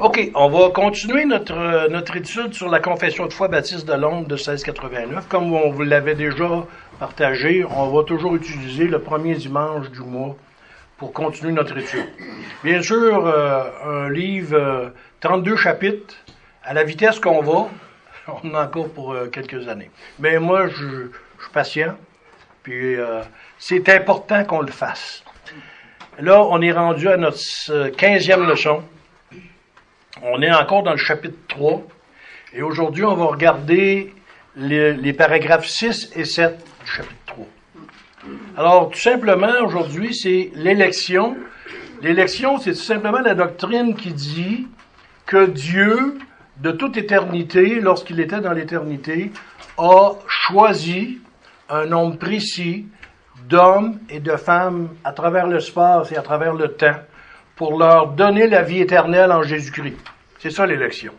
OK, on va continuer notre, euh, notre étude sur la confession de foi baptiste de Londres de 1689. Comme on vous l'avait déjà partagé, on va toujours utiliser le premier dimanche du mois pour continuer notre étude. Bien sûr, euh, un livre, euh, 32 chapitres, à la vitesse qu'on va, on en a encore pour euh, quelques années. Mais moi, je, je suis patient, puis euh, c'est important qu'on le fasse. Là, on est rendu à notre euh, 15e leçon. On est encore dans le chapitre 3. Et aujourd'hui, on va regarder les, paragraphes 6 et 7 du chapitre 3. Alors, tout simplement, aujourd'hui, c'est l'élection. L'élection, c'est tout simplement la doctrine qui dit que Dieu, de toute éternité, lorsqu'il était dans l'éternité, a choisi un nombre précis d'hommes et de femmes à travers l'espace et à travers le temps pour leur donner la vie éternelle en Jésus-Christ. C'est ça l'élection.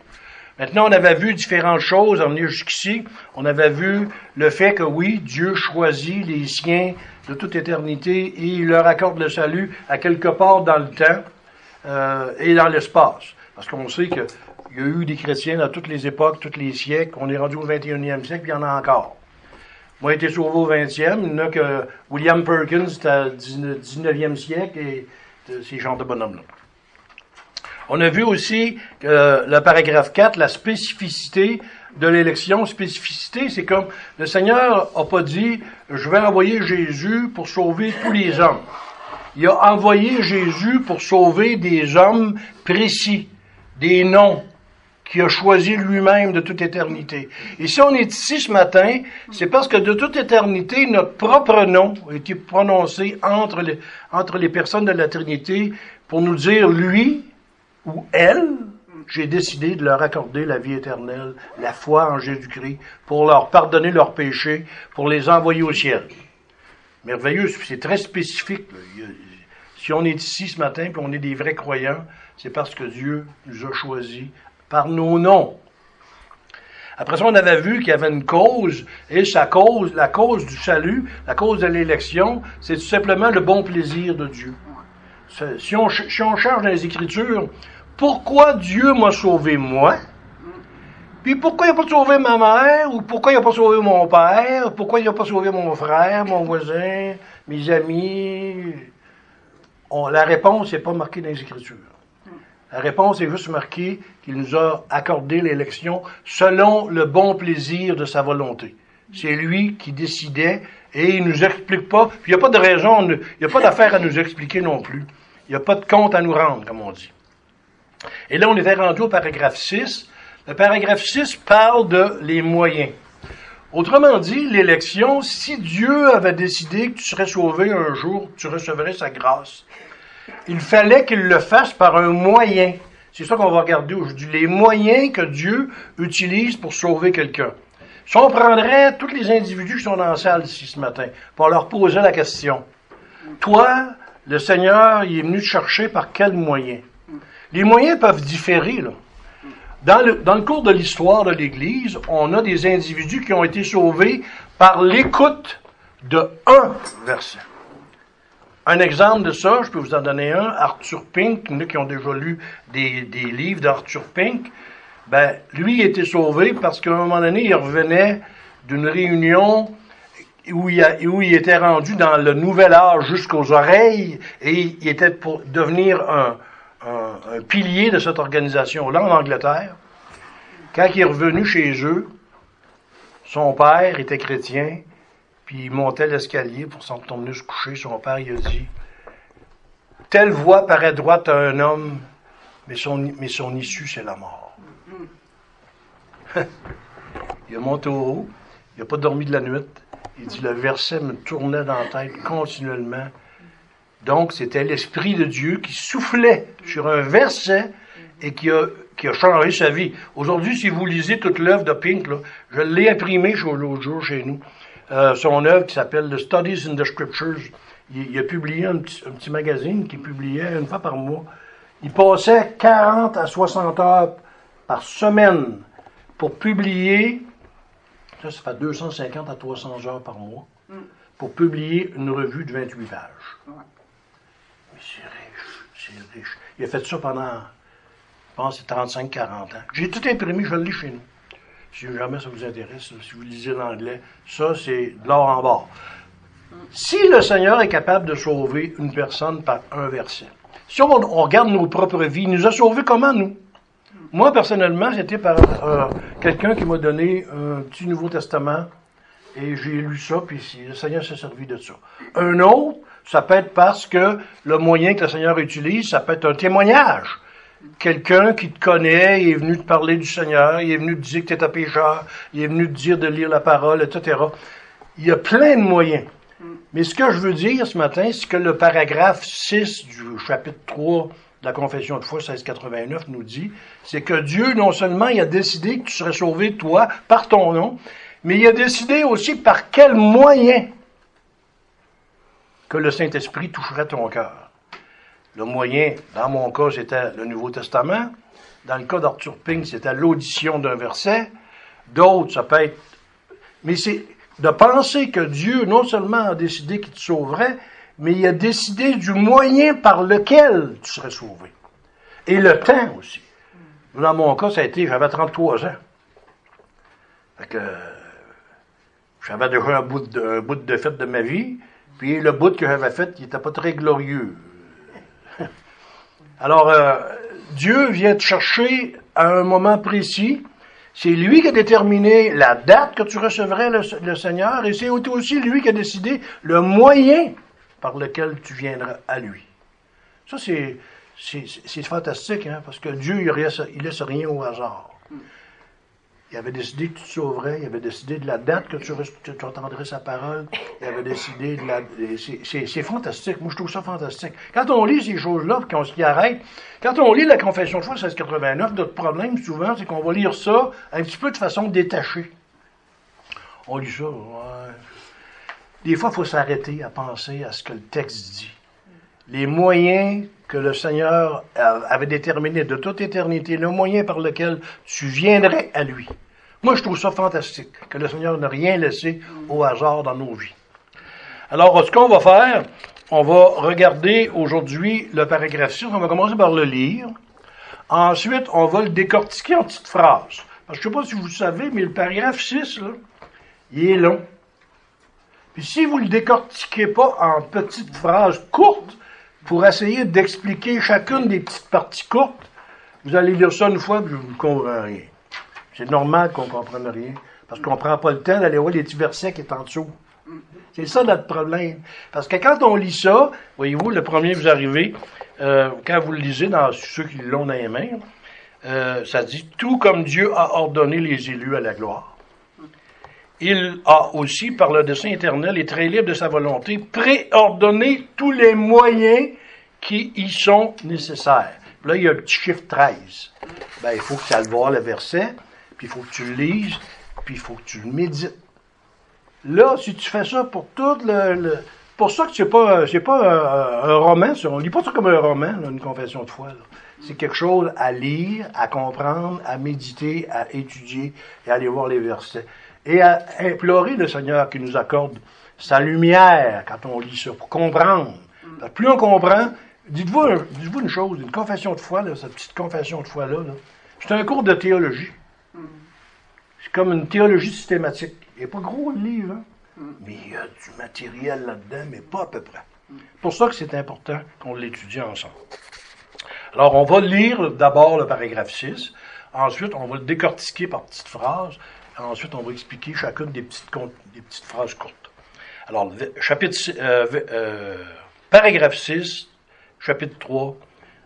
Maintenant, on avait vu différentes choses en venir jusqu'ici. On avait vu le fait que oui, Dieu choisit les siens de toute éternité et il leur accorde le salut à quelque part dans le temps euh, et dans l'espace. Parce qu'on sait qu'il y a eu des chrétiens dans toutes les époques, tous les siècles. On est rendu au 21e siècle, puis il y en a encore. Moi, j'ai été sauvé au 20e. Il y en a que William Perkins, c'était au 19e siècle, et ces genres de bonhommes-là. On a vu aussi que le paragraphe 4, la spécificité de l'élection. Spécificité, c'est comme le Seigneur n'a pas dit Je vais envoyer Jésus pour sauver tous les hommes. Il a envoyé Jésus pour sauver des hommes précis, des noms qu'il a choisi lui-même de toute éternité. Et si on est ici ce matin, c'est parce que de toute éternité, notre propre nom a été prononcé entre les, entre les personnes de la Trinité pour nous dire lui ou elle, j'ai décidé de leur accorder la vie éternelle, la foi en Jésus-Christ, pour leur pardonner leurs péchés, pour les envoyer au ciel. Merveilleux, c'est très spécifique. Si on est ici ce matin, puis on est des vrais croyants, c'est parce que Dieu nous a choisis par nos noms. Après ça, on avait vu qu'il y avait une cause, et sa cause, la cause du salut, la cause de l'élection, c'est tout simplement le bon plaisir de Dieu. Si on, si cherche dans les Écritures, pourquoi Dieu m'a sauvé moi? Puis pourquoi il n'a pas sauvé ma mère? Ou pourquoi il n'a pas sauvé mon père? Pourquoi il n'a pas sauvé mon frère, mon voisin, mes amis? La réponse n'est pas marquée dans les Écritures. La réponse est juste marquée qu'il nous a accordé l'élection selon le bon plaisir de sa volonté. C'est lui qui décidait et il nous explique pas. Puis il n'y a pas de raison, il n'y a pas d'affaire à nous expliquer non plus. Il n'y a pas de compte à nous rendre, comme on dit. Et là, on était rendu au paragraphe 6. Le paragraphe 6 parle de les moyens. Autrement dit, l'élection, si Dieu avait décidé que tu serais sauvé un jour, tu recevrais sa grâce, il fallait qu'il le fasse par un moyen. C'est ça qu'on va regarder aujourd'hui. Les moyens que Dieu utilise pour sauver quelqu'un. Si on prendrait tous les individus qui sont dans la salle ici ce matin, pour leur poser la question, toi, le Seigneur, il est venu te chercher par quel moyen? Les moyens peuvent différer, dans le cours de l'histoire de l'Église, on a des individus qui ont été sauvés par l'écoute de un verset. Un exemple de ça, je peux vous en donner un, Arthur Pink, a qui ont déjà lu des, des livres d'Arthur Pink, ben, lui été sauvé parce qu'à un moment donné, il revenait d'une réunion où il, où il était rendu dans le nouvel âge jusqu'aux oreilles et il était pour devenir un, un- un pilier de cette organisation-là en Angleterre. Quand il est revenu chez eux, son père était chrétien, puis il montait l'escalier pour s'en se coucher. Son père, il a dit Telle voie paraît droite à un homme, mais son, issue, c'est la mort. il a monté au haut, il n'a pas dormi de la nuit. Il dit Le verset me tournait dans la tête continuellement. Donc, c'était l'Esprit de Dieu qui soufflait sur un verset et qui a, changé sa vie. Aujourd'hui, si vous lisez toute l'œuvre de Pink, je l'ai imprimé chez- l'autre jour chez nous, euh, son œuvre qui s'appelle The Studies in the Scriptures. Il, il a publié un petit, un petit magazine qui publiait une fois par mois. Il passait 40 à 60 heures par semaine pour publier, ça, ça fait 250 à 300 heures par mois, pour publier une revue de 28 pages. Mais c'est riche, c'est riche. Il a fait ça pendant je pense que c'est 35-40 ans. J'ai tout imprimé, je l'ai chez nous. Si jamais ça vous intéresse, si vous lisez l'anglais, ça, c'est de l'or en bas. Si le Seigneur est capable de sauver une personne par un verset, si on, regarde nos propres vies, il nous a sauvés comment, nous? Moi, personnellement, c'était par euh, quelqu'un qui m'a donné un petit Nouveau Testament et j'ai lu ça, puis le Seigneur s'est servi de ça. Un autre, ça peut être parce que le moyen que le Seigneur utilise, ça peut être un témoignage. Quelqu'un qui te connaît, il est venu te parler du Seigneur, il est venu te dire que tu es un pécheur, il est venu te dire de lire la parole, etc. Il y a plein de moyens. Mais ce que je veux dire ce matin, c'est que le paragraphe 6 du chapitre 3 de la Confession de foi 1689 nous dit, c'est que Dieu, non seulement il a décidé que tu serais sauvé, toi, par ton nom, mais il a décidé aussi par quel moyen que le Saint-Esprit toucherait ton cœur. Le moyen, dans mon cas, c'était le Nouveau Testament. Dans le cas d'Arthur Ping, c'était l'audition d'un verset. D'autres, ça peut être... Mais c'est de penser que Dieu non seulement a décidé qu'il te sauverait, mais il a décidé du moyen par lequel tu serais sauvé. Et le temps aussi. Dans mon cas, ça a été, j'avais 33 ans. Fait que, j'avais déjà un bout, de, un bout de fête de ma vie, puis le bout que j'avais fait, il n'était pas très glorieux. Alors, euh, Dieu vient te chercher à un moment précis. C'est lui qui a déterminé la date que tu recevrais le, Seigneur, et c'est aussi lui qui a décidé le moyen par lequel tu viendras à lui. Ça, c'est, fantastique, hein, parce que Dieu, il laisse rien au hasard. Il avait décidé que tu te sauverais. Il avait décidé de la date que tu, entendrais sa parole. Il avait décidé de la. C'est fantastique. Moi, je trouve ça fantastique. Quand on lit ces choses-là, qu'on s'y arrête, quand on lit la Confession de foi 1689, notre problème, souvent, c'est qu'on va lire ça un petit peu de façon détachée. On lit ça, ouais. Des fois, il faut s'arrêter à penser à ce que le texte dit. Les moyens que le Seigneur avait déterminé de toute éternité, le moyen par lequel tu viendrais à lui. Moi, je trouve ça fantastique, que le Seigneur n'a rien laissé au hasard dans nos vies. Alors, ce qu'on va faire, on va regarder aujourd'hui le paragraphe 6, on va commencer par le lire. Ensuite, on va le décortiquer en petites phrases. je ne sais pas si vous le savez, mais le paragraphe 6, là, il est long. Puis si vous ne le décortiquez pas en petites phrases courtes, pour essayer d'expliquer chacune des petites parties courtes. Vous allez lire ça une fois, puis vous ne comprenez rien. C'est normal qu'on ne comprenne rien, parce qu'on ne prend pas le temps d'aller voir les petits versets qui sont en dessous. C'est ça notre problème. Parce que quand on lit ça, voyez-vous, le premier vous arrivez, euh, quand vous le lisez dans ceux qui l'ont dans les mains, euh, ça dit Tout comme Dieu a ordonné les élus à la gloire il a aussi, par le dessein éternel et très libre de sa volonté, préordonné tous les moyens qui y sont nécessaires. Là, il y a un petit chiffre 13. Ben, il faut que tu ailles voir le verset, puis il faut que tu le lises, puis il faut que tu le médites. Là, si tu fais ça pour tout le... pour ça que c'est pas, c'est pas un, roman, on lit pas ça comme un roman, une confession de foi. C'est quelque chose à lire, à comprendre, à méditer, à étudier et à aller voir les versets et à implorer le Seigneur qui nous accorde sa lumière quand on lit ça, pour comprendre. plus on comprend, dites-vous dites une chose, une confession de foi, cette petite confession de foi-là, c'est un cours de théologie. C'est comme une théologie systématique. Il n'est pas gros le livre, hein? mais il y a du matériel là-dedans, mais pas à peu près. C'est pour ça que c'est important qu'on l'étudie ensemble. Alors, on va lire d'abord le paragraphe 6, ensuite on va le décortiquer par petites phrases, Ensuite, on va expliquer chacune des petites, des petites phrases courtes. Alors, chapitre, euh, euh, paragraphe 6, chapitre 3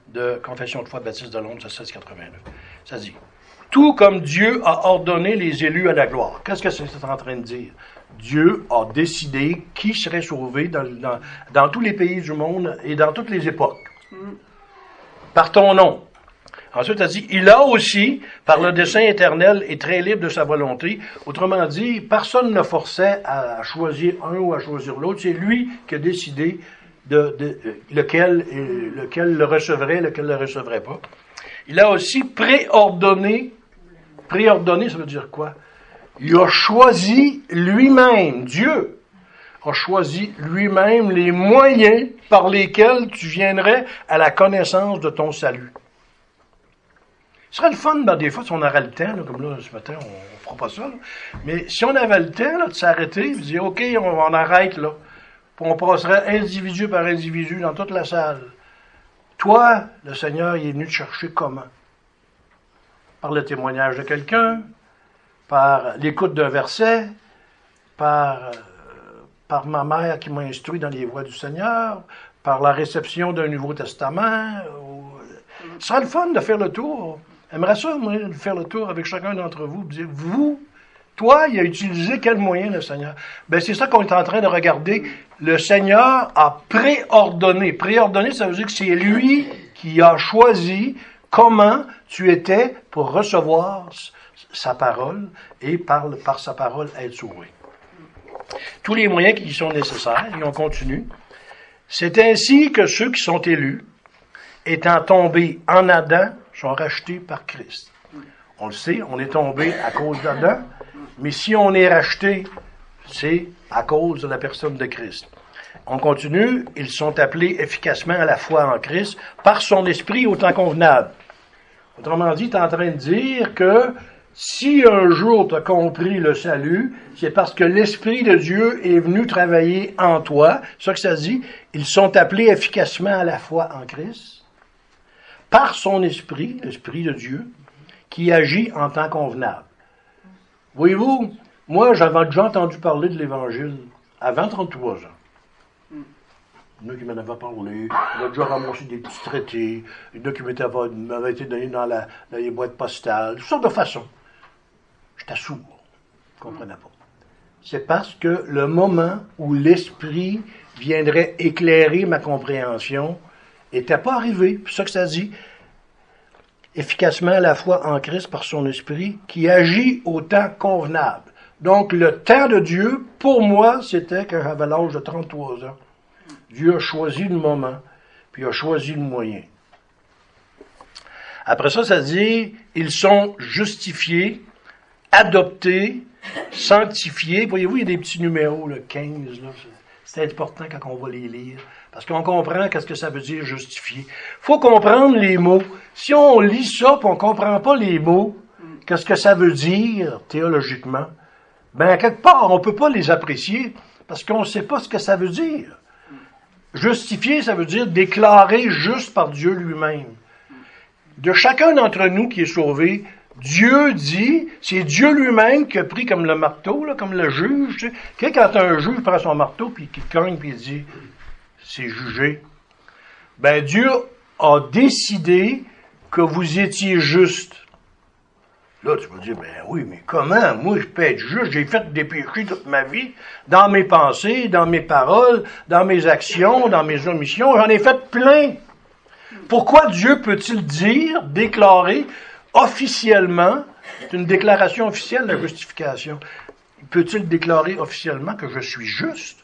de Confession de foi Baptiste de Londres, 1689. Ça dit Tout comme Dieu a ordonné les élus à la gloire. Qu'est-ce que c'est en train de dire? Dieu a décidé qui serait sauvé dans, dans, dans tous les pays du monde et dans toutes les époques. Mm. Par ton nom. Ensuite, elle dit, il a aussi, par le dessein éternel, est très libre de sa volonté. Autrement dit, personne ne forçait à choisir un ou à choisir l'autre. C'est lui qui a décidé de lequel, lequel le recevrait, lequel le recevrait pas. Il a aussi préordonné. Préordonné, ça veut dire quoi? Il a choisi lui-même, Dieu a choisi lui-même les moyens par lesquels tu viendrais à la connaissance de ton salut. Ce serait le fun, ben, des fois, si on aurait le temps, comme là, ce matin, on ne fera pas ça, mais si on avait le temps de s'arrêter, de dire, OK, on, arrête là, puis on passerait individu par individu dans toute la salle. Toi, le Seigneur, il est venu te chercher comment? Par le témoignage de quelqu'un, par l'écoute d'un verset, par, euh, par ma mère qui m'a instruit dans les voies du Seigneur, par la réception d'un Nouveau Testament. Ce serait le fun de faire le tour. Moi, de faire le tour avec chacun d'entre vous. Dire, vous, toi, il a utilisé quel moyen, le Seigneur? Ben, c'est ça qu'on est en train de regarder. Le Seigneur a préordonné. Préordonné, ça veut dire que c'est lui qui a choisi comment tu étais pour recevoir sa parole et par, par sa parole être sauvé. Tous les moyens qui sont nécessaires, et on continue. C'est ainsi que ceux qui sont élus, étant tombés en Adam, sont rachetés par Christ. On le sait, on est tombé à cause d'Adam, mais si on est racheté, c'est à cause de la personne de Christ. On continue, ils sont appelés efficacement à la foi en Christ par son esprit au temps convenable. Autrement dit, tu es en train de dire que si un jour tu as compris le salut, c'est parce que l'Esprit de Dieu est venu travailler en toi. C'est ça que ça dit? Ils sont appelés efficacement à la foi en Christ par son esprit, l'esprit de Dieu, qui agit en temps convenable. Voyez-vous, moi, j'avais déjà entendu parler de l'Évangile avant 33 ans. Il y en a qui m'en avaient parlé, a déjà ramassé des petits traités, il y en a qui m'avaient été donnés dans, la, dans, les boîtes postales, toutes sortes de façons. J'étais sourd, je ne comprenais pas. C'est parce que le moment où l'Esprit viendrait éclairer ma compréhension, n'était pas arrivé. C'est ça que ça dit. Efficacement à la fois en Christ par son esprit, qui agit au temps convenable. Donc, le temps de Dieu, pour moi, c'était quand j'avais l'âge de 33 ans. Dieu a choisi le moment, puis a choisi le moyen. Après ça, ça dit, ils sont justifiés, adoptés, sanctifiés. Voyez-vous, il y a des petits numéros, le 15, là. C'est important quand on va les lire. Parce qu'on comprend qu'est-ce que ça veut dire justifier. faut comprendre les mots. Si on lit ça et on comprend pas les mots, qu'est-ce que ça veut dire théologiquement, ben, quelque part, on peut pas les apprécier parce qu'on ne sait pas ce que ça veut dire. Justifier, ça veut dire déclarer juste par Dieu lui-même. De chacun d'entre nous qui est sauvé, Dieu dit, c'est Dieu lui-même qui a pris comme le marteau, comme le juge. Quand un juge prend son marteau, puis qu'il cogne, puis il dit, c'est jugé. Ben, Dieu a décidé que vous étiez juste. Là, tu vas dire, ben oui, mais comment? Moi, je peux être juste. J'ai fait des péchés toute ma vie, dans mes pensées, dans mes paroles, dans mes actions, dans mes omissions. J'en ai fait plein. Pourquoi Dieu peut-il dire, déclarer officiellement, c'est une déclaration officielle de justification, peut-il déclarer officiellement que je suis juste?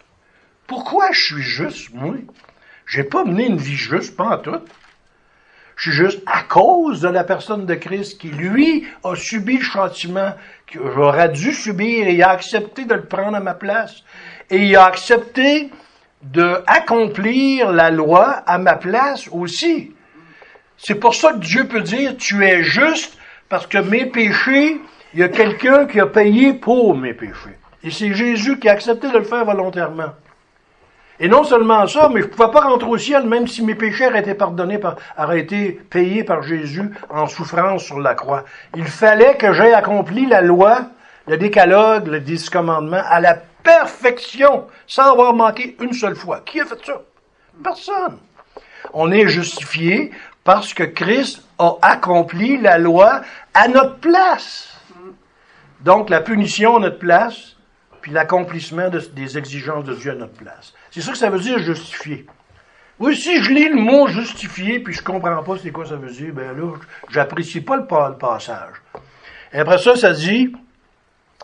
Pourquoi je suis juste, moi? J'ai pas mené une vie juste, pas en tout. Je suis juste à cause de la personne de Christ qui, lui, a subi le châtiment que j'aurais dû subir et a accepté de le prendre à ma place. Et il a accepté de accomplir la loi à ma place aussi. C'est pour ça que Dieu peut dire, tu es juste parce que mes péchés, il y a quelqu'un qui a payé pour mes péchés. Et c'est Jésus qui a accepté de le faire volontairement. Et non seulement ça, mais je ne pouvais pas rentrer au ciel même si mes péchés auraient été pardonnés, par, auraient été payés par Jésus en souffrance sur la croix. Il fallait que j'aie accompli la loi, le décalogue, le dix commandements à la perfection, sans avoir manqué une seule fois. Qui a fait ça? Personne. On est justifié parce que Christ a accompli la loi à notre place. Donc la punition à notre place, puis l'accomplissement des exigences de Dieu à notre place. C'est ça que ça veut dire justifier. Oui, si je lis le mot justifier, puis je comprends pas c'est quoi ça veut dire, ben là, j'apprécie pas le, passage. Et après ça, ça dit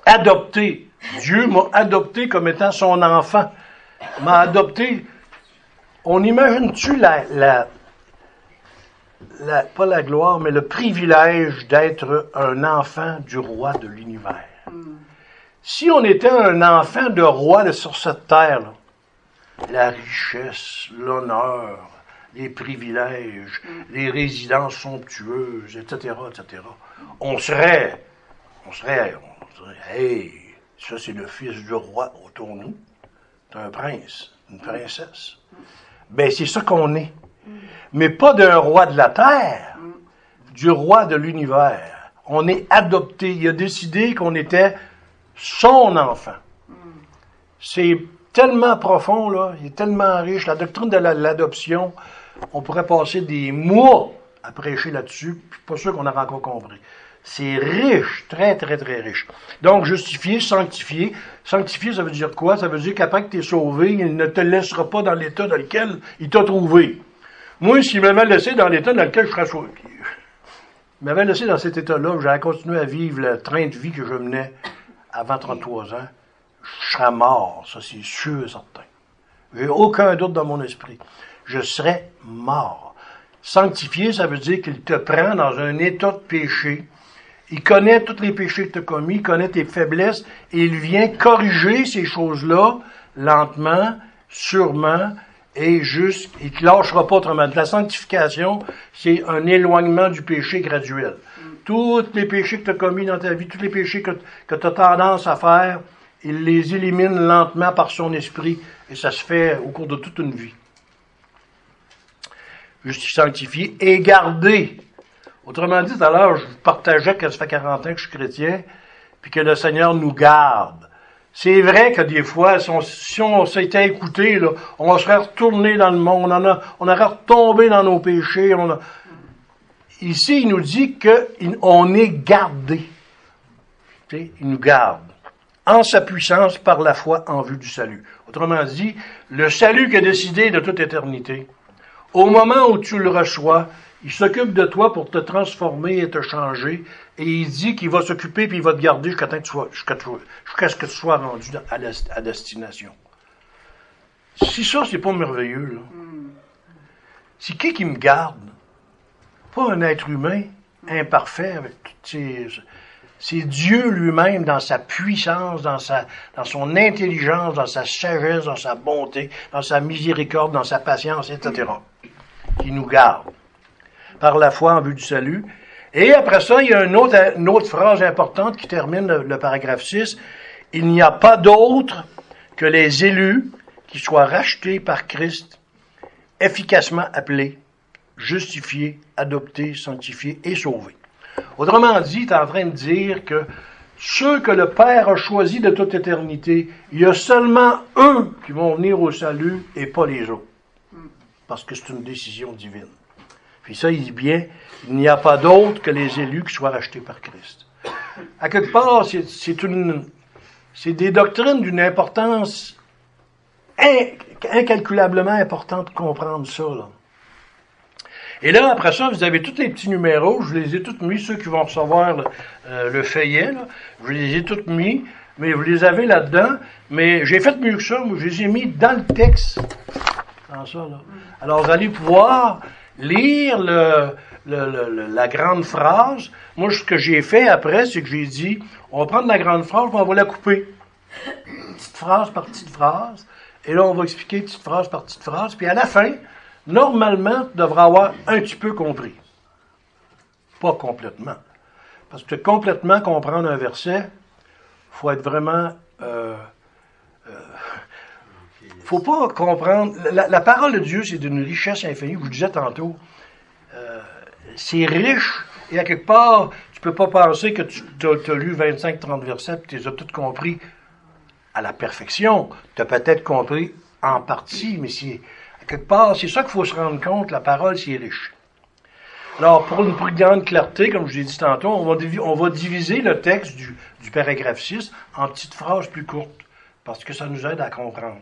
adopter. Dieu m'a adopté comme étant son enfant. M'a adopté. On imagine-tu la, la, la, pas la gloire, mais le privilège d'être un enfant du roi de l'univers? Hmm. Si on était un enfant de roi sur cette terre, là, la richesse, l'honneur, les privilèges, les résidences somptueuses, etc., etc. On serait, on serait, on serait, hey, ça c'est le fils du roi autour de nous. C'est un prince, une princesse. Ben c'est ça qu'on est. Mais pas d'un roi de la terre, du roi de l'univers. On est adopté. Il a décidé qu'on était son enfant. C'est tellement profond, là, il est tellement riche. La doctrine de l'adoption, on pourrait passer des mois à prêcher là-dessus, puis pas sûr qu'on a encore compris. C'est riche, très, très, très riche. Donc, justifier, sanctifier. Sanctifier, ça veut dire quoi? Ça veut dire qu'après que tu es sauvé, il ne te laissera pas dans l'état dans lequel il t'a trouvé. Moi, s'il m'avait laissé dans l'état dans lequel je serais sauvé, il m'avait laissé dans cet état-là, j'allais continuer à vivre le train de vie que je menais avant 33 ans, je serais mort, ça c'est sûr et certain. J'ai aucun doute dans mon esprit. Je serais mort. Sanctifier, ça veut dire qu'il te prend dans un état de péché. Il connaît tous les péchés que tu as commis, il connaît tes faiblesses, et il vient corriger ces choses-là lentement, sûrement, et juste, il te lâchera pas autrement. La sanctification, c'est un éloignement du péché graduel. Tous les péchés que tu as commis dans ta vie, tous les péchés que, que tu as tendance à faire, il les élimine lentement par son esprit, et ça se fait au cours de toute une vie. Juste sanctifier et garder. Autrement dit, tout à l'heure, je partageais que ça fait 40 ans que je suis chrétien, puis que le Seigneur nous garde. C'est vrai que des fois, si on, s'était écouté, on serait retourné dans le monde, on, a, on aurait retombé dans nos péchés. Ici, il nous dit qu'on est gardé. il nous garde en sa puissance par la foi en vue du salut. Autrement dit, le salut qui a décidé de toute éternité, au moment où tu le reçois, il s'occupe de toi pour te transformer et te changer, et il dit qu'il va s'occuper puis il va te garder jusqu'à ce que tu sois rendu à, destination. Si ça, c'est pas merveilleux, là. C'est qui qui me garde? Pas un être humain imparfait avec toutes ses, c'est Dieu lui-même dans sa puissance, dans, sa, dans son intelligence, dans sa sagesse, dans sa bonté, dans sa miséricorde, dans sa patience, etc. qui nous garde par la foi en vue du salut. Et après ça, il y a une autre, une autre phrase importante qui termine le, paragraphe 6. Il n'y a pas d'autre que les élus qui soient rachetés par Christ, efficacement appelés, justifiés, adoptés, sanctifiés et sauvés. Autrement dit, est en train de dire que ceux que le Père a choisis de toute éternité, il y a seulement eux qui vont venir au salut et pas les autres. Parce que c'est une décision divine. Puis ça, il dit bien, il n'y a pas d'autre que les élus qui soient rachetés par Christ. À quelque part, c'est une, c'est des doctrines d'une importance incalculablement importante de comprendre ça. Là. Et là, après ça, vous avez tous les petits numéros, je les ai tous mis, ceux qui vont recevoir le, euh, feuillet, là, je les ai tous mis, mais vous les avez là-dedans, mais j'ai fait mieux que ça, je les ai mis dans le texte. Alors, vous allez pouvoir lire la grande phrase. Moi, ce que j'ai fait après, c'est que j'ai dit, on va prendre la grande phrase, on va la couper. Petite phrase par petite phrase. Et là, on va expliquer petite phrase par petite phrase. Puis à la fin, normalement, tu devrais avoir un petit peu compris. Pas complètement. Parce que complètement comprendre un verset, faut être vraiment... Euh, euh, faut pas comprendre... La, parole de Dieu, c'est d'une richesse infinie. Je vous disais tantôt, euh, c'est riche, et à quelque part, tu peux pas penser que tu as, lu 25-30 versets et tu les as tous compris à la perfection. Tu as peut-être compris en partie, mais c'est quelque part, c'est ça qu'il faut se rendre compte, la parole, c'est riche. Alors, pour une plus grande clarté, comme je l'ai dit tantôt, on va, diviser le texte du, du paragraphe 6 en petites phrases plus courtes, parce que ça nous aide à comprendre.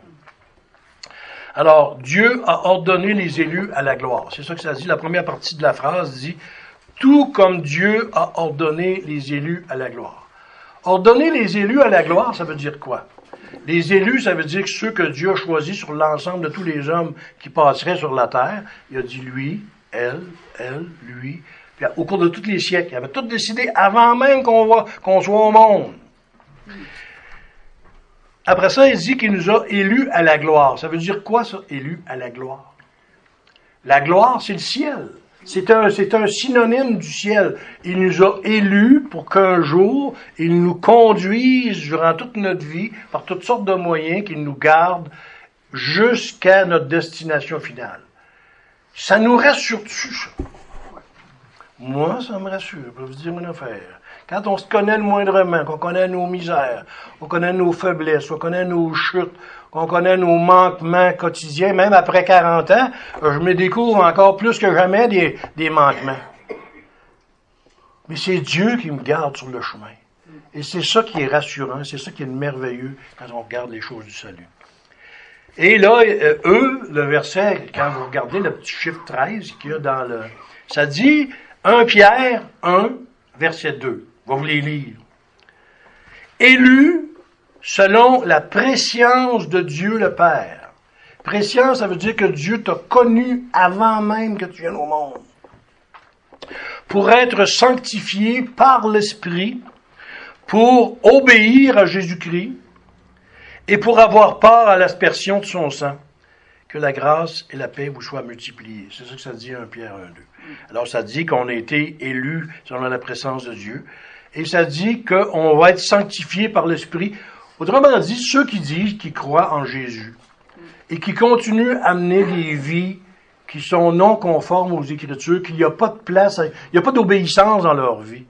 Alors, Dieu a ordonné les élus à la gloire. C'est ça que ça dit. La première partie de la phrase dit, tout comme Dieu a ordonné les élus à la gloire. Ordonner les élus à la gloire, ça veut dire quoi? Les élus, ça veut dire que ceux que Dieu a choisis sur l'ensemble de tous les hommes qui passeraient sur la terre, il a dit lui, elle, elle, lui. Puis au cours de tous les siècles, il avait tout décidé avant même qu'on qu'on soit au monde. Après ça, il dit qu'il nous a élus à la gloire. Ça veut dire quoi ça, élus à la gloire? La gloire, c'est le ciel. C'est un, c'est un synonyme du ciel. Il nous a élus pour qu'un jour, il nous conduise durant toute notre vie, par toutes sortes de moyens, qu'il nous garde jusqu'à notre destination finale. Ça nous rassure-tu, ça? Moi, ça me rassure. Je vais vous dire une affaire. Quand on se connaît le moindrement, qu'on connaît nos misères, qu'on connaît nos faiblesses, qu'on connaît nos chutes, qu'on connaît nos manquements quotidiens, même après 40 ans, je me découvre encore plus que jamais des, des manquements. Mais c'est Dieu qui me garde sur le chemin. Et c'est ça qui est rassurant, c'est ça qui est merveilleux quand on regarde les choses du salut. Et là, euh, eux, le verset, quand vous regardez le petit chiffre 13 qu'il y a dans le... Ça dit 1 Pierre 1, verset 2. Vous les lire. Élu selon la préscience de Dieu le Père. Préscience, ça veut dire que Dieu t'a connu avant même que tu viennes au monde. Pour être sanctifié par l'Esprit, pour obéir à Jésus-Christ et pour avoir part à l'aspersion de son sang. Que la grâce et la paix vous soient multipliées. C'est ça que ça dit 1 Pierre 1, 2. Alors ça dit qu'on a été élu selon la présence de Dieu. Et ça dit qu'on va être sanctifié par l'Esprit. Autrement dit, ceux qui disent qu'ils croient en Jésus et qui continuent à mener des vies qui sont non conformes aux Écritures, qu'il n'y a pas de place, il n'y a pas d'obéissance dans leur vie,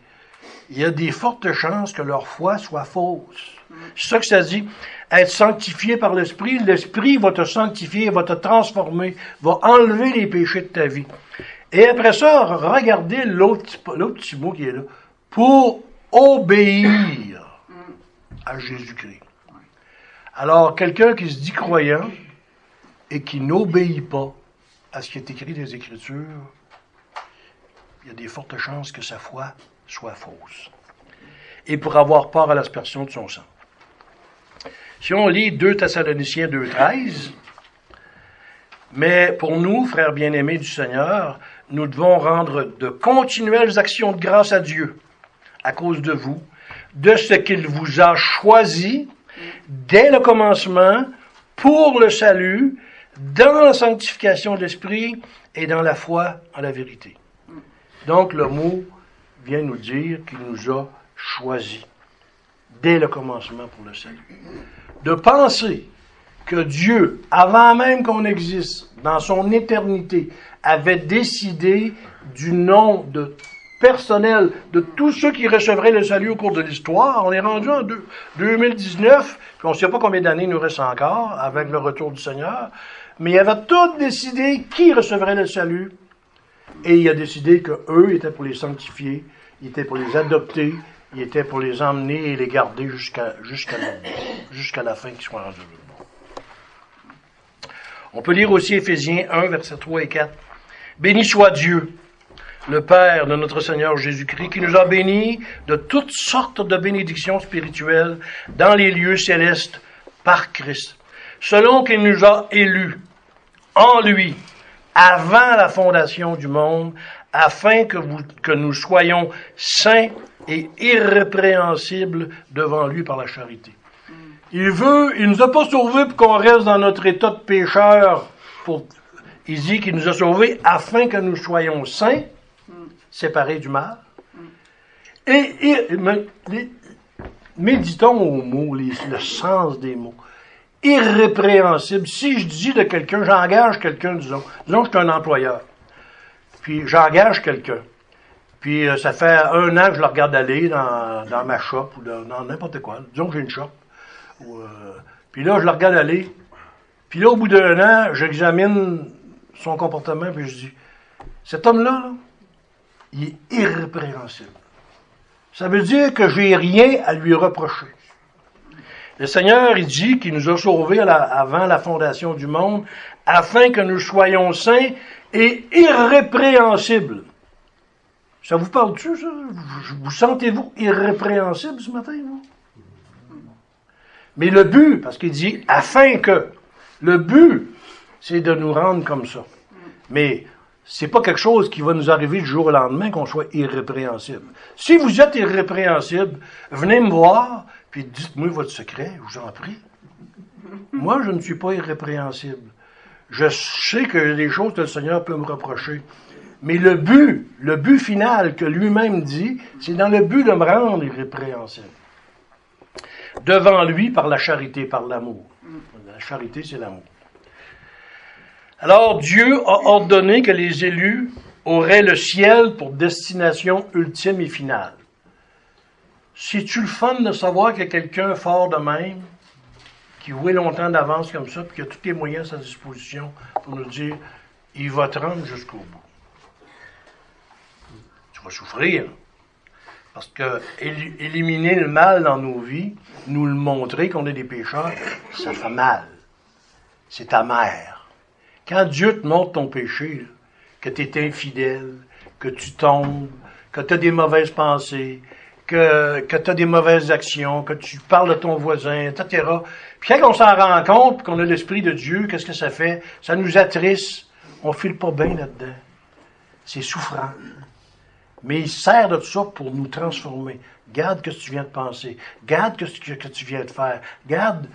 il y a des fortes chances que leur foi soit fausse. C'est ça que ça dit. Être sanctifié par l'Esprit, l'Esprit va te sanctifier, va te transformer, va enlever les péchés de ta vie. Et après ça, regardez l'autre petit mot qui est là. Pour obéir à Jésus-Christ. Alors, quelqu'un qui se dit croyant et qui n'obéit pas à ce qui est écrit des Écritures, il y a des fortes chances que sa foi soit fausse. Et pour avoir part à l'aspersion de son sang. Si on lit 2 Thessaloniciens 2.13, mais pour nous, frères bien-aimés du Seigneur, nous devons rendre de continuelles actions de grâce à Dieu à cause de vous, de ce qu'il vous a choisi dès le commencement pour le salut, dans la sanctification de l'esprit et dans la foi en la vérité. Donc le mot vient nous dire qu'il nous a choisis dès le commencement pour le salut. De penser que Dieu, avant même qu'on existe, dans son éternité, avait décidé du nom de personnel de tous ceux qui recevraient le salut au cours de l'histoire. On est rendu en 2019, puis on ne sait pas combien d'années il nous reste encore avec le retour du Seigneur, mais il avait tout décidé qui recevrait le salut, et il a décidé que eux étaient pour les sanctifier, il était pour les adopter, il était pour les emmener et les garder jusqu'à la fin qu'ils soient rendus. On peut lire aussi Éphésiens 1, versets 3 et 4. Béni soit Dieu, le Père de notre Seigneur Jésus-Christ, qui nous a bénis de toutes sortes de bénédictions spirituelles dans les lieux célestes par Christ, selon qu'il nous a élus en lui avant la fondation du monde, afin que, nous soyons saints et irrépréhensibles devant lui par la charité. Il veut, il nous a pas sauvés pour qu'on reste dans notre état de pécheur. Pour, il dit qu'il nous a sauvés afin que nous soyons saints, séparés du mal. Et, méditons aux mots, le sens des mots. Irrépréhensible. Si je dis de quelqu'un, j'engage quelqu'un, disons, disons que je suis un employeur, puis j'engage quelqu'un. Puis euh, ça fait un an que je le regarde aller dans, dans ma shop ou dans n'importe quoi. Disons que j'ai une shop. Euh, puis là, je le regarde aller. Puis là, au bout d'un an, j'examine son comportement, puis je dis, cet homme-là, il est irrépréhensible. Ça veut dire que j'ai rien à lui reprocher. Le Seigneur, il dit qu'il nous a sauvés avant la fondation du monde, afin que nous soyons saints et irrépréhensibles. Ça vous parle-tu, ça? Vous, sentez-vous irrépréhensible ce matin, vous? Mais le but, parce qu'il dit afin que, le but, c'est de nous rendre comme ça. Mais c'est pas quelque chose qui va nous arriver du jour au lendemain qu'on soit irrépréhensible. Si vous êtes irrépréhensible, venez me voir, puis dites-moi votre secret, je vous en prie. Moi, je ne suis pas irrépréhensible. Je sais que des choses que le Seigneur peut me reprocher. Mais le but, le but final que lui-même dit, c'est dans le but de me rendre irrépréhensible. Devant lui par la charité, par l'amour. La charité, c'est l'amour. Alors Dieu a ordonné que les élus auraient le ciel pour destination ultime et finale. C'est-tu le fun de savoir qu'il y a quelqu'un fort de même, qui voit longtemps d'avance comme ça, puis qui a tous les moyens à sa disposition pour nous dire, il va te rendre jusqu'au bout? Tu vas souffrir. Parce que éliminer le mal dans nos vies, nous le montrer qu'on est des pécheurs, ça fait mal. C'est amer. Quand Dieu te montre ton péché, que tu es infidèle, que tu tombes, que tu as des mauvaises pensées, que, que tu as des mauvaises actions, que tu parles de ton voisin, etc. Puis quand on s'en rend compte, qu'on a l'Esprit de Dieu, qu'est-ce que ça fait? Ça nous attriste. On file pas bien là-dedans. C'est souffrant. Mais il sert de tout ça pour nous transformer. Garde ce que tu viens de penser. Garde ce que tu viens de faire. Garde.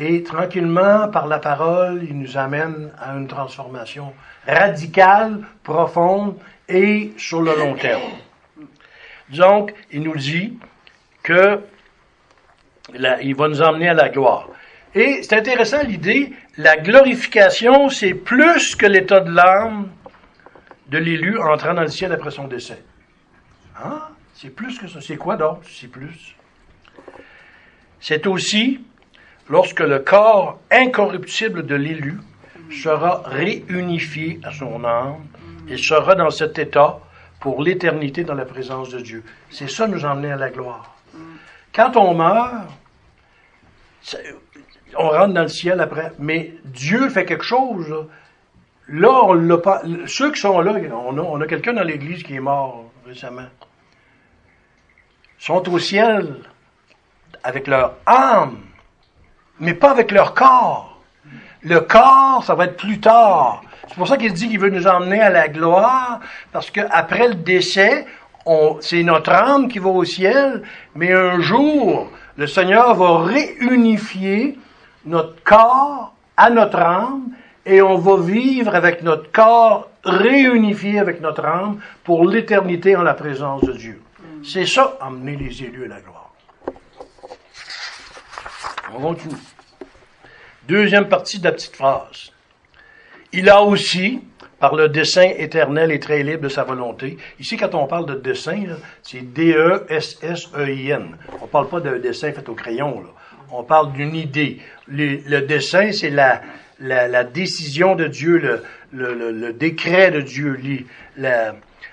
Et tranquillement, par la parole, il nous amène à une transformation radicale, profonde et sur le long terme. Donc, il nous dit que il va nous emmener à la gloire. Et c'est intéressant l'idée, la glorification, c'est plus que l'état de l'âme de l'élu entrant dans le ciel après son décès. Hein? C'est plus que ça. C'est quoi d'autre? C'est plus. C'est aussi lorsque le corps incorruptible de l'élu sera réunifié à son âme et sera dans cet état pour l'éternité dans la présence de Dieu. C'est ça nous emmener à la gloire. Quand on meurt, on rentre dans le ciel après, mais Dieu fait quelque chose. Là, on l'a pas. Ceux qui sont là, on a, on a quelqu'un dans l'église qui est mort récemment, sont au ciel avec leur âme, mais pas avec leur corps. Le corps, ça va être plus tard. C'est pour ça qu'il dit qu'il veut nous emmener à la gloire, parce qu'après le décès, c'est notre âme qui va au ciel, mais un jour, le Seigneur va réunifier notre corps à notre âme, et on va vivre avec notre corps réunifié avec notre âme pour l'éternité en la présence de Dieu. C'est ça, emmener les élus à la gloire. On continue. Deuxième partie de la petite phrase. Il a aussi, par le dessein éternel et très libre de sa volonté. Ici, quand on parle de dessin, c'est D-E-S-S-E-I-N. On ne parle pas d'un dessin fait au crayon. On parle d'une idée. Le, dessin, c'est la, décision de Dieu, le, le, le décret de Dieu.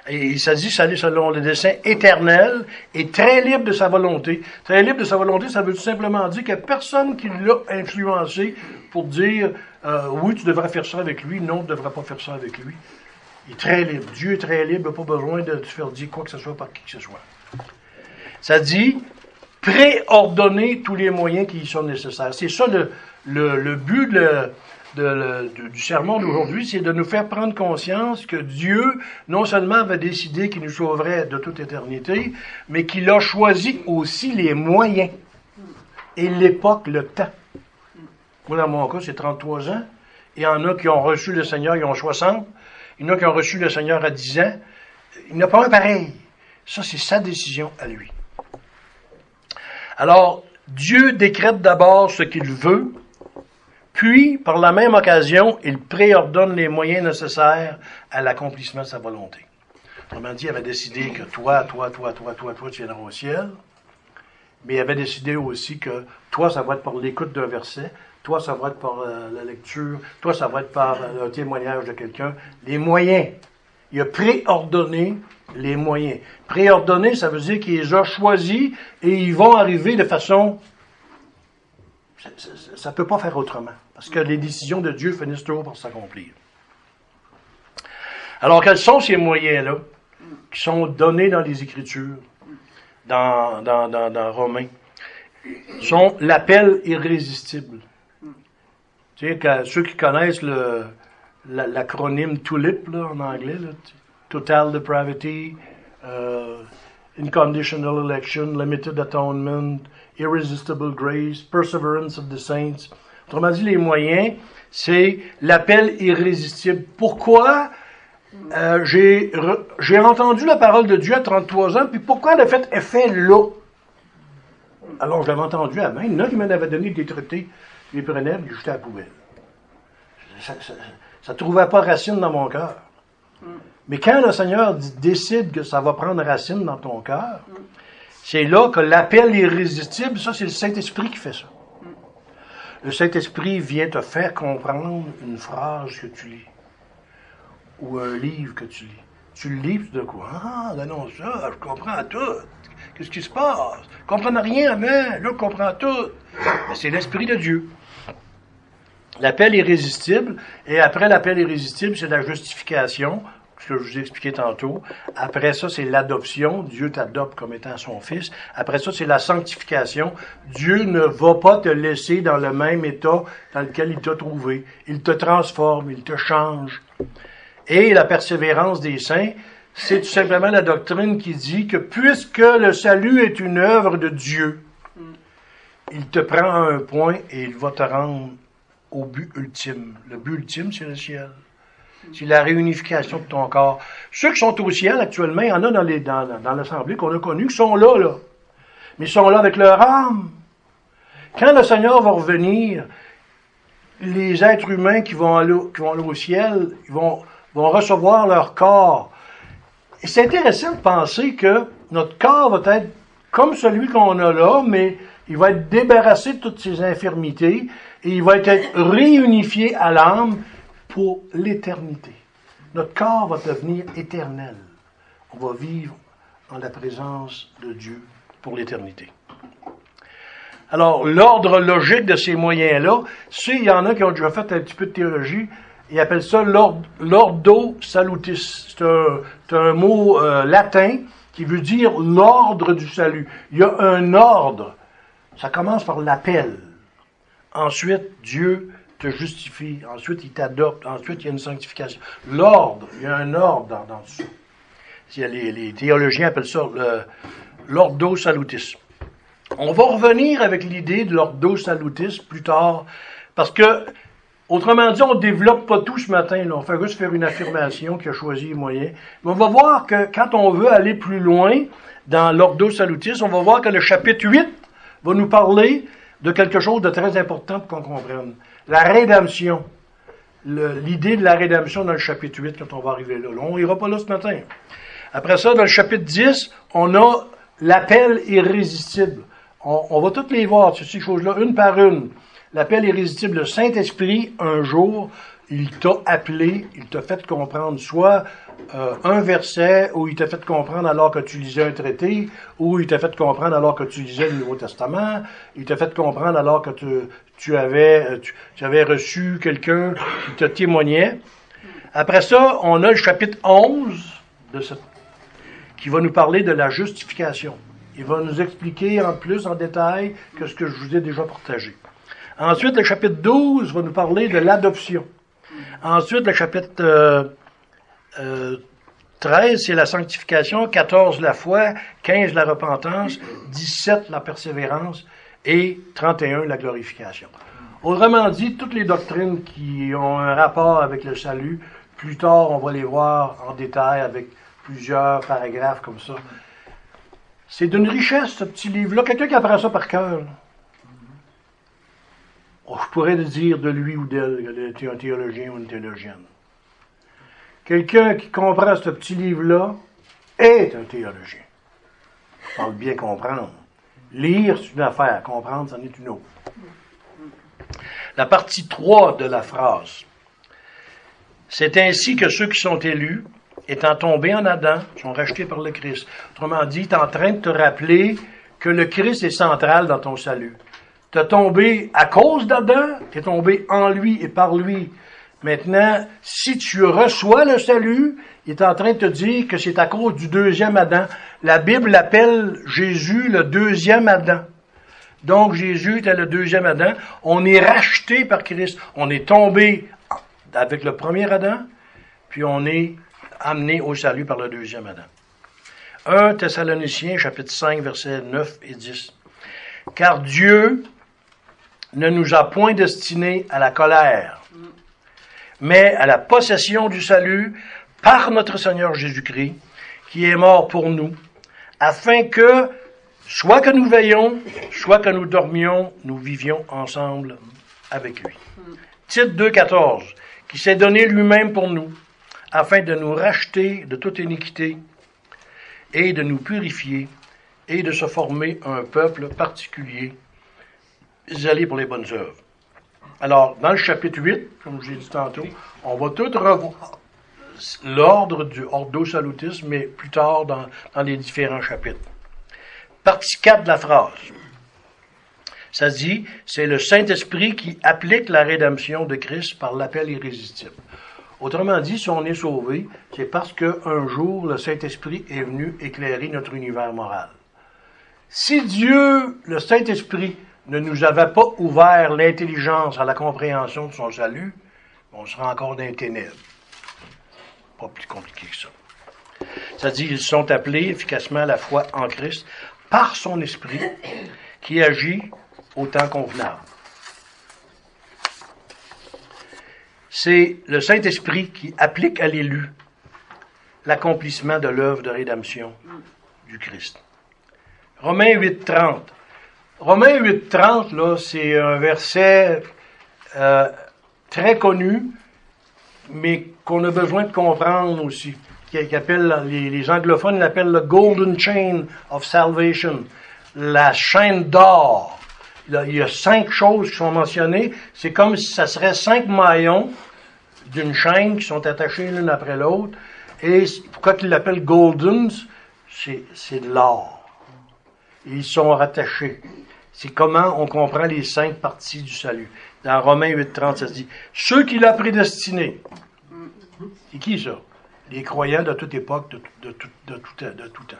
Et il s'agit selon le dessein éternel et très libre de sa volonté. Très libre de sa volonté, ça veut tout simplement dire qu'il n'y a personne qui l'a influencé pour dire euh, oui, tu devrais faire ça avec lui, non, tu ne devrais pas faire ça avec lui. Il est très libre. Dieu est très libre, pas besoin de te faire dire quoi que ce soit par qui que ce soit. Ça dit préordonner tous les moyens qui y sont nécessaires. C'est ça le, le, le but de, du sermon d'aujourd'hui, c'est de nous faire prendre conscience que Dieu, non seulement avait décidé qu'il nous sauverait de toute éternité, mais qu'il a choisi aussi les moyens et l'époque, le temps. Moi, dans mon cas, c'est 33 ans. Il y en a qui ont reçu le Seigneur, ils ont 60. Il y en a qui ont reçu le Seigneur à 10 ans. Il n'y a pas un pareil. Ça, c'est sa décision à lui. Alors, Dieu décrète d'abord ce qu'il veut, puis, par la même occasion, il préordonne les moyens nécessaires à l'accomplissement de sa volonté. Autrement dit, il avait décidé que toi, toi, toi, toi, toi, toi, tu viendras au ciel. Mais il avait décidé aussi que toi, ça va être par l'écoute d'un verset, toi, ça va être par euh, la lecture, toi, ça va être par euh, un témoignage de quelqu'un. Les moyens. Il a préordonné les moyens. Préordonné, ça veut dire qu'il les a choisis et ils vont arriver de façon ça ne peut pas faire autrement, parce que les décisions de Dieu finissent toujours par s'accomplir. Alors, quels sont ces moyens-là qui sont donnés dans les Écritures, dans, dans, dans, Romains? sont l'appel irrésistible. Tu sais, que ceux qui connaissent le, l'acronyme TULIP en anglais, Total Depravity, uh, Unconditional Election, Limited Atonement, Irresistible Grace, Perseverance of the Saints. Autrement dit, les moyens, c'est l'appel irrésistible. Pourquoi euh, j'ai, entendu la parole de Dieu à 33 ans, puis pourquoi elle a fait effet là? Alors, je l'avais entendu à main. Il qui m'en avaient donné des traités, je les prenais, et je jetais à la poubelle. Ça ne trouvait pas racine dans mon cœur. Mais quand le Seigneur décide que ça va prendre racine dans ton cœur, c'est là que l'appel irrésistible, ça, c'est le Saint-Esprit qui fait ça. Le Saint-Esprit vient te faire comprendre une phrase que tu lis ou un livre que tu lis. Tu le lis, de quoi? Ah, ben non, ça, je comprends tout. Qu'est-ce qui se passe? Je comprends rien, mais là, je comprends tout. c'est l'Esprit de Dieu. L'appel irrésistible, et après l'appel irrésistible, c'est la justification, que je vous ai expliqué tantôt. Après ça, c'est l'adoption. Dieu t'adopte comme étant son fils. Après ça, c'est la sanctification. Dieu ne va pas te laisser dans le même état dans lequel il t'a trouvé. Il te transforme, il te change. Et la persévérance des saints, c'est tout simplement la doctrine qui dit que puisque le salut est une œuvre de Dieu, il te prend à un point et il va te rendre au but ultime. Le but ultime, c'est le ciel. C'est la réunification de ton corps. Ceux qui sont au ciel actuellement, il y en a dans, dans, l'Assemblée qu'on a connus qui sont là, là. Mais ils sont là avec leur âme. Quand le Seigneur va revenir, les êtres humains qui vont aller, qui vont aller au ciel, ils vont, vont recevoir leur corps. C'est intéressant de penser que notre corps va être comme celui qu'on a là, mais il va être débarrassé de toutes ses infirmités et il va être réunifié à l'âme pour l'éternité. Notre corps va devenir éternel. On va vivre en la présence de Dieu pour l'éternité. Alors, l'ordre logique de ces moyens-là, s'il y en a qui ont déjà fait un petit peu de théologie, ils appellent ça l'ordo salutis. C'est un, mot euh, latin qui veut dire l'ordre du salut. Il y a un ordre. Ça commence par l'appel. Ensuite, Dieu te justifie. Ensuite, il t'adopte. Ensuite, il y a une sanctification. L'ordre, il y a un ordre dans, dans tout ça. Les, théologiens appellent ça l'ordo salutis. On va revenir avec l'idée de l'ordo salutis plus tard, parce que Autrement dit, on ne développe pas tout ce matin. On fait juste faire une affirmation qui a choisi les moyens. Mais on va voir que quand on veut aller plus loin dans l'ordo salutis, on va voir que le chapitre 8 va nous parler de quelque chose de très important pour qu'on comprenne. La rédemption. L'idée de la rédemption dans le chapitre 8 quand on va arriver là. On n'ira pas là ce matin. Après ça, dans le chapitre 10, on a l'appel irrésistible. On, va toutes les voir, ces choses-là, une par une l'appel irrésistible, le Saint-Esprit, un jour, il t'a appelé, il t'a fait comprendre soit euh, un verset, ou il t'a fait comprendre alors que tu lisais un traité, ou il t'a fait comprendre alors que tu lisais le Nouveau Testament, il t'a fait comprendre alors que tu, avais, euh, tu, avais reçu quelqu'un qui te témoignait. Après ça, on a le chapitre 11 de qui va nous parler de la justification. Il va nous expliquer en plus en détail que ce que je vous ai déjà partagé. Ensuite, le chapitre 12 va nous parler de l'adoption. Ensuite, le chapitre 13, euh, euh, c'est la sanctification, 14, la foi, 15, la repentance, 17, la persévérance et 31, la glorification. Autrement dit, toutes les doctrines qui ont un rapport avec le salut, plus tard, on va les voir en détail avec plusieurs paragraphes comme ça. C'est d'une richesse, ce petit livre-là. Quelqu'un qui apprend ça par cœur. Oh, je pourrais dire de lui ou d'elle un théologien ou une théologienne. Quelqu'un qui comprend ce petit livre-là est un théologien. Je parle bien comprendre. Lire, c'est une affaire. Comprendre, c'en est une autre. La partie 3 de la phrase. C'est ainsi que ceux qui sont élus, étant tombés en Adam, sont rachetés par le Christ. Autrement dit, tu en train de te rappeler que le Christ est central dans ton salut. Tu tombé à cause d'Adam, tu es tombé en lui et par lui. Maintenant, si tu reçois le salut, il est en train de te dire que c'est à cause du deuxième Adam. La Bible appelle Jésus le deuxième Adam. Donc Jésus est le deuxième Adam. On est racheté par Christ. On est tombé avec le premier Adam, puis on est amené au salut par le deuxième Adam. 1 Thessaloniciens chapitre 5 versets 9 et 10. Car Dieu ne nous a point destinés à la colère, mais à la possession du salut par notre Seigneur Jésus-Christ, qui est mort pour nous, afin que, soit que nous veillons, soit que nous dormions, nous vivions ensemble avec lui. Titre 2.14, qui s'est donné lui-même pour nous, afin de nous racheter de toute iniquité et de nous purifier et de se former un peuple particulier, allés pour les bonnes œuvres. Alors, dans le chapitre 8, comme je l'ai dit tantôt, on va tout revoir l'ordre du ordo salutis, mais plus tard dans, dans les différents chapitres. Partie 4 de la phrase. Ça dit, c'est le Saint-Esprit qui applique la rédemption de Christ par l'appel irrésistible. Autrement dit, si on est sauvé, c'est parce qu'un jour, le Saint-Esprit est venu éclairer notre univers moral. Si Dieu, le Saint-Esprit, ne nous avait pas ouvert l'intelligence à la compréhension de son salut, on serait encore dans les ténèbres. Pas plus compliqué que ça. Ça dit, ils sont appelés efficacement à la foi en Christ par son esprit qui agit au temps convenable. C'est le Saint-Esprit qui applique à l'élu l'accomplissement de l'œuvre de rédemption du Christ. Romains 8.30. Romains 8.30, là, c'est un verset euh, très connu, mais qu'on a besoin de comprendre aussi. Qui, les, les anglophones l'appellent le Golden Chain of Salvation, la chaîne d'or. Il y a cinq choses qui sont mentionnées. C'est comme si ça serait cinq maillons d'une chaîne qui sont attachés l'une après l'autre. Et pourquoi ils l'appellent golden, c'est de l'or. Ils sont rattachés. C'est comment on comprend les cinq parties du salut. Dans Romains 8.30, ça se dit, ceux qu'il a prédestinés. C'est qui ça? Les croyants de toute époque, de tout temps.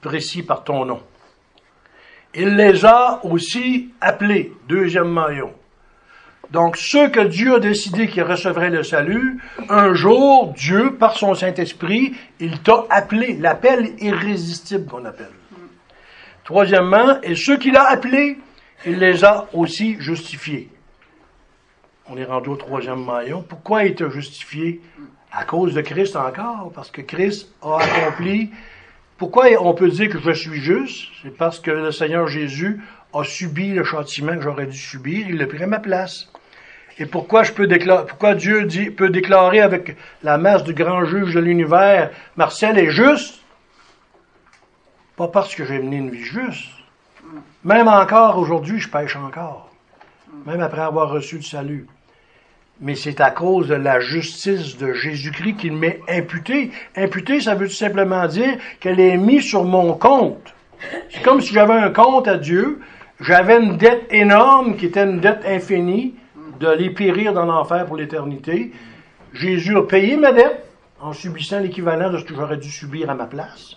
Précis par ton nom. Il les a aussi appelés, deuxième maillon. Donc, ceux que Dieu a décidé qu'ils recevraient le salut, un jour, Dieu, par son Saint-Esprit, il t'a appelé, l'appel irrésistible qu'on appelle. Troisièmement, et ceux qu'il a appelés, il les a aussi justifiés. On est rendu au troisième maillon. Pourquoi il t'a justifié? À cause de Christ encore, parce que Christ a accompli. Pourquoi on peut dire que je suis juste? C'est parce que le Seigneur Jésus a subi le châtiment que j'aurais dû subir, il l'a pris ma place. Et pourquoi je peux déclarer, pourquoi Dieu peut déclarer avec la masse du grand juge de l'univers, Marcel est juste? Pas parce que j'ai mené une vie juste. Même encore aujourd'hui, je pêche encore. Même après avoir reçu le salut. Mais c'est à cause de la justice de Jésus-Christ qu'il m'est imputé. Imputé, ça veut tout simplement dire qu'elle est mise sur mon compte. C'est comme si j'avais un compte à Dieu, j'avais une dette énorme qui était une dette infinie, d'aller périr dans l'enfer pour l'éternité. Jésus a payé ma dette en subissant l'équivalent de ce que j'aurais dû subir à ma place.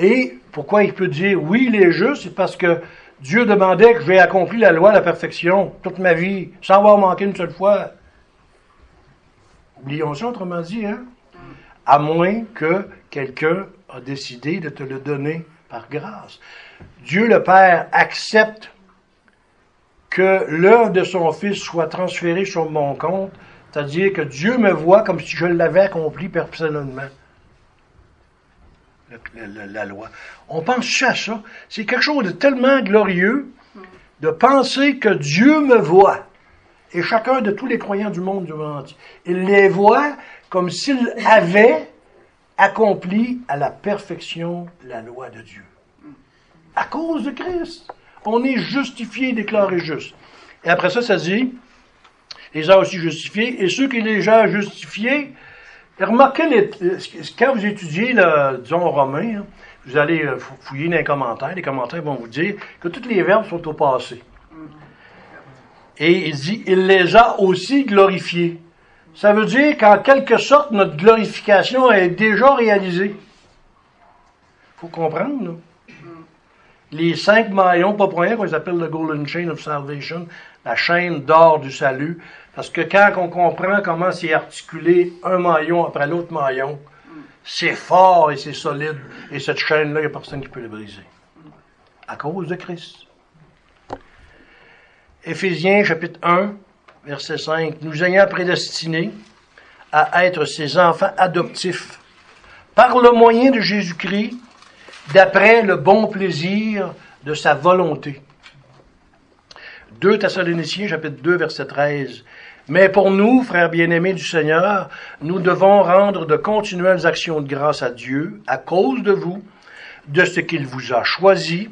Et pourquoi il peut dire oui, il est juste, c'est parce que Dieu demandait que j'ai accompli la loi de la perfection toute ma vie, sans avoir manqué une seule fois. Oublions ça, autrement dit, hein? À moins que quelqu'un a décidé de te le donner par grâce. Dieu le Père accepte que l'œuvre de son Fils soit transférée sur mon compte, c'est-à-dire que Dieu me voit comme si je l'avais accompli personnellement. La, loi. On pense à ça. C'est quelque chose de tellement glorieux de penser que Dieu me voit. Et chacun de tous les croyants du monde du monde. Il les voit comme s'il avait accompli à la perfection la loi de Dieu. À cause de Christ. On est justifié, déclaré juste. Et après ça, ça dit, les a aussi justifiés, et ceux qui les ont justifiés, remarquez, quand vous étudiez, le, disons, romain, hein, vous allez euh, fouiller dans les commentaires, les commentaires vont vous dire que tous les verbes sont au passé. Et il dit, il les a aussi glorifiés. Ça veut dire qu'en quelque sorte, notre glorification est déjà réalisée. faut comprendre, là les cinq maillons, pas pour rien qu'on les appelle le Golden Chain of Salvation, la chaîne d'or du salut, parce que quand on comprend comment c'est articulé un maillon après l'autre maillon, c'est fort et c'est solide, et cette chaîne-là, il n'y a personne qui peut le briser. À cause de Christ. Éphésiens chapitre 1, verset 5, nous ayant prédestinés à être ses enfants adoptifs par le moyen de Jésus-Christ, d'après le bon plaisir de sa volonté. 2 Thessaloniciens chapitre 2 verset 13. Mais pour nous, frères bien-aimés du Seigneur, nous devons rendre de continuelles actions de grâce à Dieu à cause de vous, de ce qu'il vous a choisi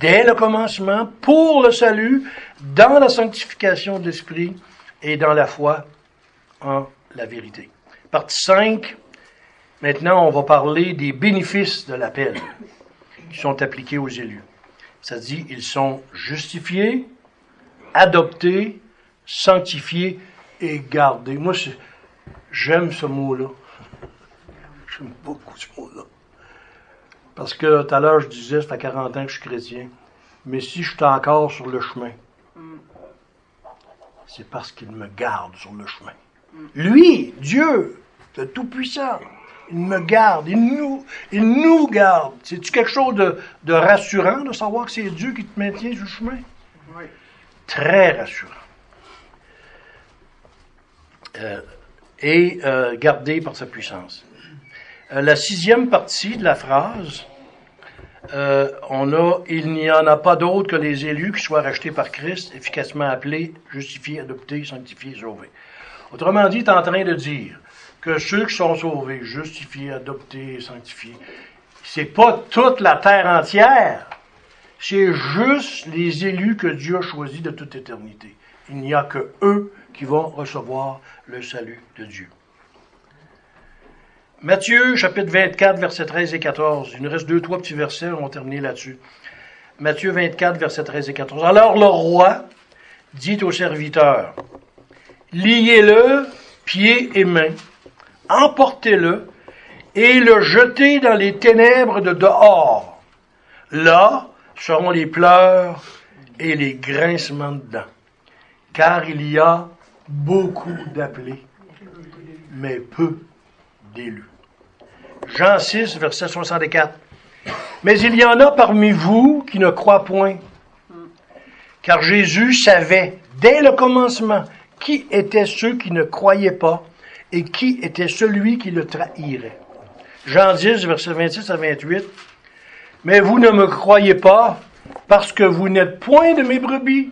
dès le commencement pour le salut, dans la sanctification de l'esprit et dans la foi en la vérité. Partie 5. Maintenant, on va parler des bénéfices de l'appel qui sont appliqués aux élus. Ça dit, ils sont justifiés, adoptés, sanctifiés et gardés. Moi, j'aime ce mot-là. J'aime beaucoup ce mot-là. Parce que tout à l'heure, je disais, ça fait 40 ans que je suis chrétien. Mais si je suis encore sur le chemin, c'est parce qu'il me garde sur le chemin. Lui, Dieu, le Tout-Puissant, il me garde, il nous, garde. C'est-tu quelque chose de, rassurant de savoir que c'est Dieu qui te maintient sur le chemin? Très rassurant. Euh, et euh, gardé par sa puissance. Euh, la sixième partie de la phrase, on a Il n'y en a pas d'autre que les élus qui soient rachetés par Christ, efficacement appelés, justifiés, adoptés, sanctifiés, sauvés. Autrement dit, il est en train de dire que ceux qui sont sauvés, justifiés, adoptés, sanctifiés, c'est pas toute la terre entière, c'est juste les élus que Dieu a choisis de toute éternité. Il n'y a que eux qui vont recevoir le salut de Dieu. Matthieu, chapitre 24, versets 13 et 14. Il nous reste deux, trois petits versets, on va terminer là-dessus. Matthieu 24, versets 13 et 14. Alors le roi dit au serviteur, liez-le pieds et mains, emportez-le et le jetez dans les ténèbres de dehors. Là seront les pleurs et les grincements de dents, car il y a beaucoup d'appelés, mais peu d'élus. Jean 6, verset 64. Mais il y en a parmi vous qui ne croient point. Car Jésus savait dès le commencement qui étaient ceux qui ne croyaient pas et qui était celui qui le trahirait. Jean 10, verset 26 à 28. Mais vous ne me croyez pas parce que vous n'êtes point de mes brebis.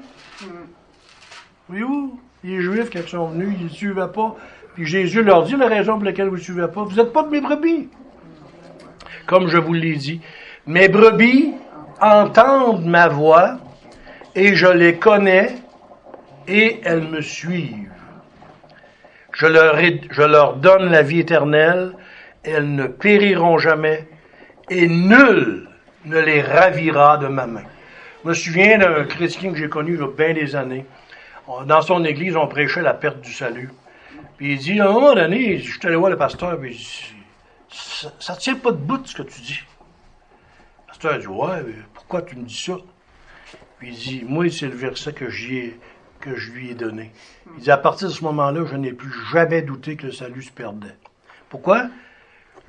Voyez-vous, les Juifs, quand ils sont venus, ils ne suivaient pas puis Jésus leur dit la raison pour laquelle vous ne suivez pas. Vous n'êtes pas de mes brebis. Comme je vous l'ai dit. Mes brebis entendent ma voix et je les connais et elles me suivent. Je leur, je leur donne la vie éternelle, elles ne périront jamais et nul ne les ravira de ma main. Je me souviens d'un chrétien que j'ai connu il y a bien des années. Dans son église, on prêchait la perte du salut. Puis il dit, à un moment donné, je suis allé voir le pasteur, puis il dit, ça ne tient pas de bout ce que tu dis. Le pasteur dit, ouais, mais pourquoi tu me dis ça? Puis il dit, moi, c'est le verset que, que je lui ai donné. Il dit, à partir de ce moment-là, je n'ai plus jamais douté que le salut se perdait. Pourquoi?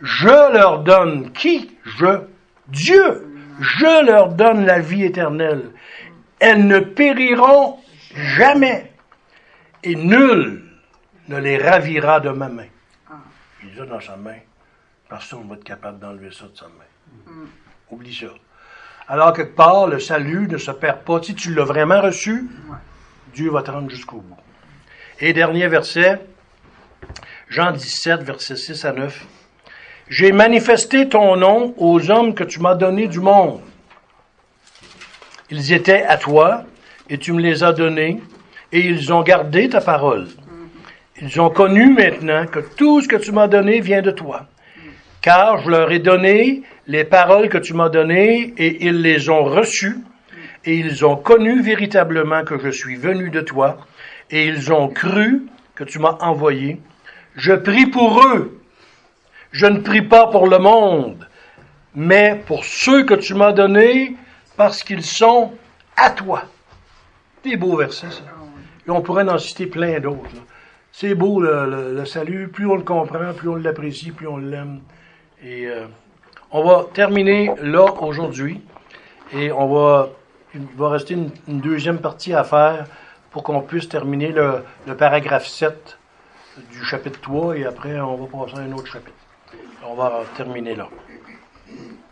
Je leur donne qui? Je. Dieu. Je leur donne la vie éternelle. Elles ne périront jamais. Et nul ne les ravira de ma main. Ah. Il a dans sa main. Personne ne va être capable d'enlever ça de sa main. Mm. Oublie ça. Alors, quelque part, le salut ne se perd pas. Si tu l'as vraiment reçu, Dieu va te rendre jusqu'au bout. Et dernier verset, Jean 17, verset 6 à 9. J'ai manifesté ton nom aux hommes que tu m'as donnés du monde. Ils étaient à toi, et tu me les as donnés, et ils ont gardé ta parole. Ils ont connu maintenant que tout ce que tu m'as donné vient de toi. Car je leur ai donné les paroles que tu m'as données et ils les ont reçues et ils ont connu véritablement que je suis venu de toi et ils ont cru que tu m'as envoyé. Je prie pour eux. Je ne prie pas pour le monde, mais pour ceux que tu m'as donnés parce qu'ils sont à toi. Des beaux versets, ça. Et on pourrait en citer plein d'autres. C'est beau le, salut, plus on le comprend, plus on l'apprécie, plus on l'aime. Et euh, on va terminer là aujourd'hui et on va, il va rester une, deuxième partie à faire pour qu'on puisse terminer le, le paragraphe 7 du chapitre 3 et après on va passer à un autre chapitre. On va terminer là.